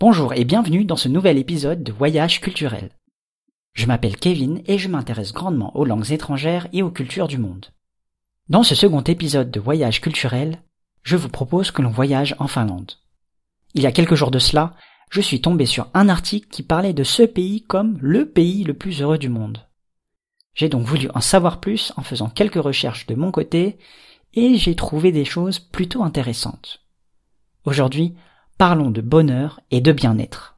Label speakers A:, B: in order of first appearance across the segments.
A: Bonjour et bienvenue dans ce nouvel épisode de Voyage culturel. Je m'appelle Kevin et je m'intéresse grandement aux langues étrangères et aux cultures du monde. Dans ce second épisode de Voyage culturel, je vous propose que l'on voyage en Finlande. Il y a quelques jours de cela, je suis tombé sur un article qui parlait de ce pays comme le pays le plus heureux du monde. J'ai donc voulu en savoir plus en faisant quelques recherches de mon côté et j'ai trouvé des choses plutôt intéressantes. Aujourd'hui, parlons de bonheur et de bien-être.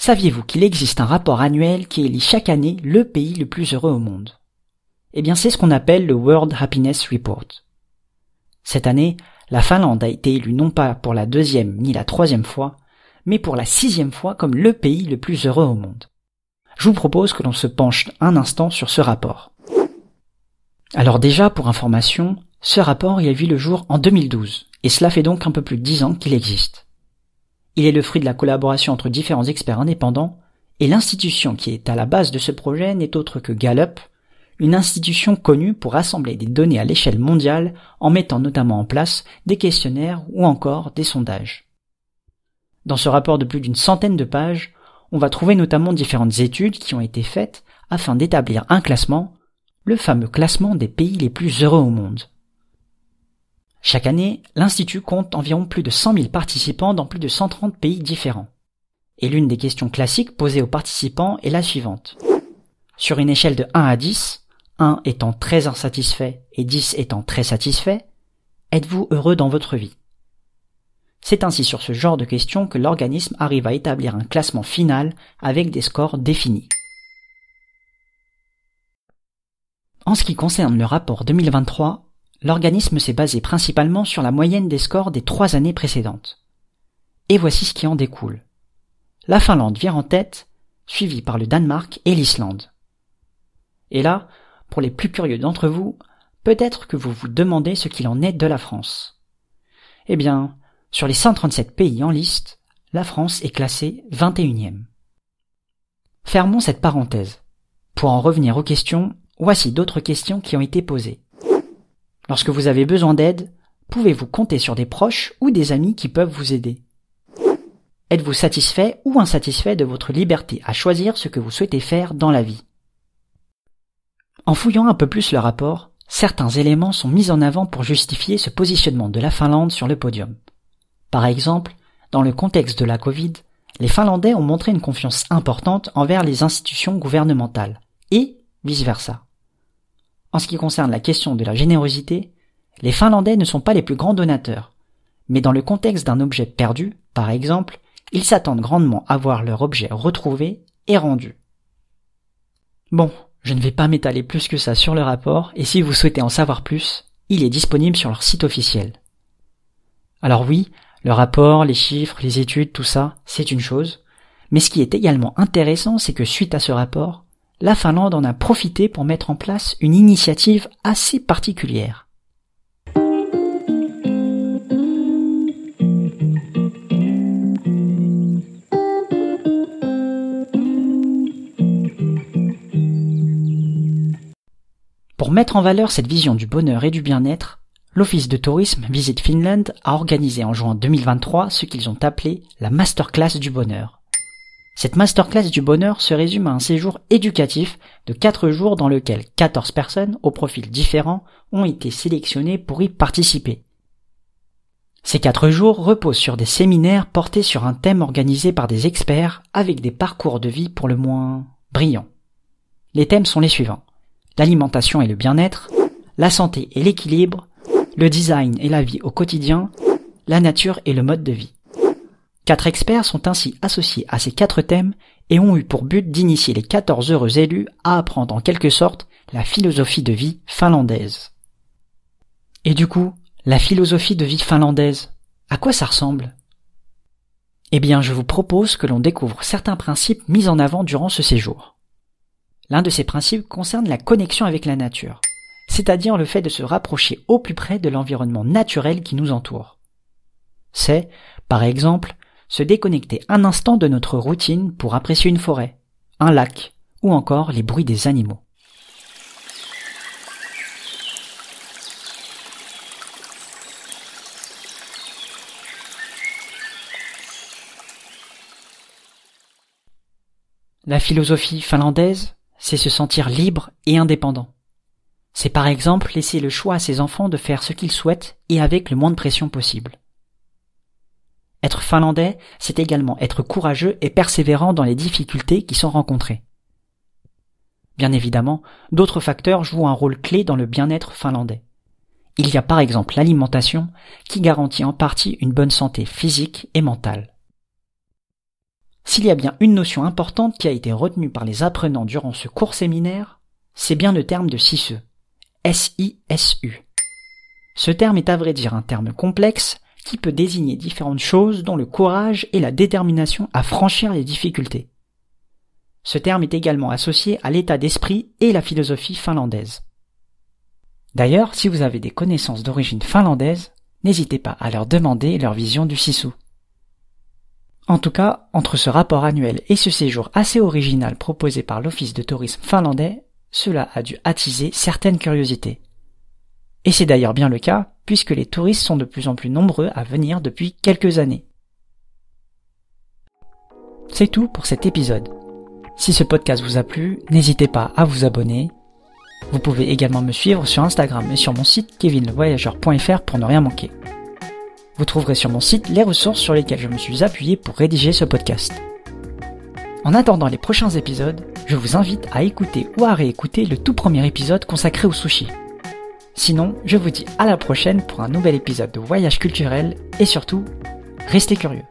A: Saviez-vous qu'il existe un rapport annuel qui élit chaque année le pays le plus heureux au monde? Eh bien, c'est ce qu'on appelle le World Happiness Report. Cette année, la Finlande a été élue non pas pour la deuxième ni la troisième fois, mais pour la sixième fois comme le pays le plus heureux au monde. Je vous propose que l'on se penche un instant sur ce rapport. Alors déjà, pour information, ce rapport y a vu le jour en 2012, et cela fait donc un peu plus de dix ans qu'il existe. Il est le fruit de la collaboration entre différents experts indépendants, et l'institution qui est à la base de ce projet n'est autre que Gallup, une institution connue pour rassembler des données à l'échelle mondiale en mettant notamment en place des questionnaires ou encore des sondages. Dans ce rapport de plus d'une centaine de pages, on va trouver notamment différentes études qui ont été faites afin d'établir un classement, le fameux classement des pays les plus heureux au monde. Chaque année, l'Institut compte environ plus de 100 000 participants dans plus de 130 pays différents. Et l'une des questions classiques posées aux participants est la suivante. Sur une échelle de 1 à 10, 1 étant très insatisfait et 10 étant très satisfait, êtes-vous heureux dans votre vie? C'est ainsi sur ce genre de questions que l'organisme arrive à établir un classement final avec des scores définis. En ce qui concerne le rapport 2023, l'organisme s'est basé principalement sur la moyenne des scores des trois années précédentes. Et voici ce qui en découle. La Finlande vient en tête, suivie par le Danemark et l'Islande. Et là, pour les plus curieux d'entre vous, peut-être que vous vous demandez ce qu'il en est de la France. Eh bien, sur les 137 pays en liste, la France est classée 21e. Fermons cette parenthèse. Pour en revenir aux questions, voici d'autres questions qui ont été posées. Lorsque vous avez besoin d'aide, pouvez-vous compter sur des proches ou des amis qui peuvent vous aider? Êtes-vous satisfait ou insatisfait de votre liberté à choisir ce que vous souhaitez faire dans la vie? En fouillant un peu plus le rapport, certains éléments sont mis en avant pour justifier ce positionnement de la Finlande sur le podium. Par exemple, dans le contexte de la Covid, les Finlandais ont montré une confiance importante envers les institutions gouvernementales, et vice-versa. En ce qui concerne la question de la générosité, les Finlandais ne sont pas les plus grands donateurs, mais dans le contexte d'un objet perdu, par exemple, ils s'attendent grandement à voir leur objet retrouvé et rendu. Bon, je ne vais pas m'étaler plus que ça sur le rapport, et si vous souhaitez en savoir plus, il est disponible sur leur site officiel. Alors oui, le rapport, les chiffres, les études, tout ça, c'est une chose, mais ce qui est également intéressant, c'est que suite à ce rapport, la Finlande en a profité pour mettre en place une initiative assez particulière. Pour mettre en valeur cette vision du bonheur et du bien-être, l'Office de tourisme Visit Finland a organisé en juin 2023 ce qu'ils ont appelé la Masterclass du bonheur. Cette masterclass du bonheur se résume à un séjour éducatif de 4 jours dans lequel 14 personnes aux profils différents ont été sélectionnées pour y participer. Ces 4 jours reposent sur des séminaires portés sur un thème organisé par des experts avec des parcours de vie pour le moins brillants. Les thèmes sont les suivants. L'alimentation et le bien-être, la santé et l'équilibre, le design et la vie au quotidien, la nature et le mode de vie. Quatre experts sont ainsi associés à ces quatre thèmes et ont eu pour but d'initier les 14 heureux élus à apprendre en quelque sorte la philosophie de vie finlandaise. Et du coup, la philosophie de vie finlandaise, à quoi ça ressemble? Eh bien, je vous propose que l'on découvre certains principes mis en avant durant ce séjour. L'un de ces principes concerne la connexion avec la nature, c'est-à-dire le fait de se rapprocher au plus près de l'environnement naturel qui nous entoure. C'est, par exemple, se déconnecter un instant de notre routine pour apprécier une forêt, un lac, ou encore les bruits des animaux. La philosophie finlandaise, c'est se sentir libre et indépendant. C'est par exemple laisser le choix à ses enfants de faire ce qu'ils souhaitent et avec le moins de pression possible. Être finlandais, c'est également être courageux et persévérant dans les difficultés qui sont rencontrées. Bien évidemment, d'autres facteurs jouent un rôle clé dans le bien-être finlandais. Il y a par exemple l'alimentation qui garantit en partie une bonne santé physique et mentale. S'il y a bien une notion importante qui a été retenue par les apprenants durant ce court séminaire, c'est bien le terme de SISU. S-I-S-U. Ce terme est à vrai dire un terme complexe qui peut désigner différentes choses dont le courage et la détermination à franchir les difficultés. Ce terme est également associé à l'état d'esprit et la philosophie finlandaise. D'ailleurs, si vous avez des connaissances d'origine finlandaise, n'hésitez pas à leur demander leur vision du Sisu. En tout cas, entre ce rapport annuel et ce séjour assez original proposé par l'Office de tourisme finlandais, cela a dû attiser certaines curiosités. Et c'est d'ailleurs bien le cas, puisque les touristes sont de plus en plus nombreux à venir depuis quelques années. C'est tout pour cet épisode. Si ce podcast vous a plu, n'hésitez pas à vous abonner. Vous pouvez également me suivre sur Instagram et sur mon site kevinlevoyageur.fr pour ne rien manquer. Vous trouverez sur mon site les ressources sur lesquelles je me suis appuyé pour rédiger ce podcast. En attendant les prochains épisodes, je vous invite à écouter ou à réécouter le tout premier épisode consacré au sushi. Sinon, je vous dis à la prochaine pour un nouvel épisode de Voyage culturel et surtout, restez curieux.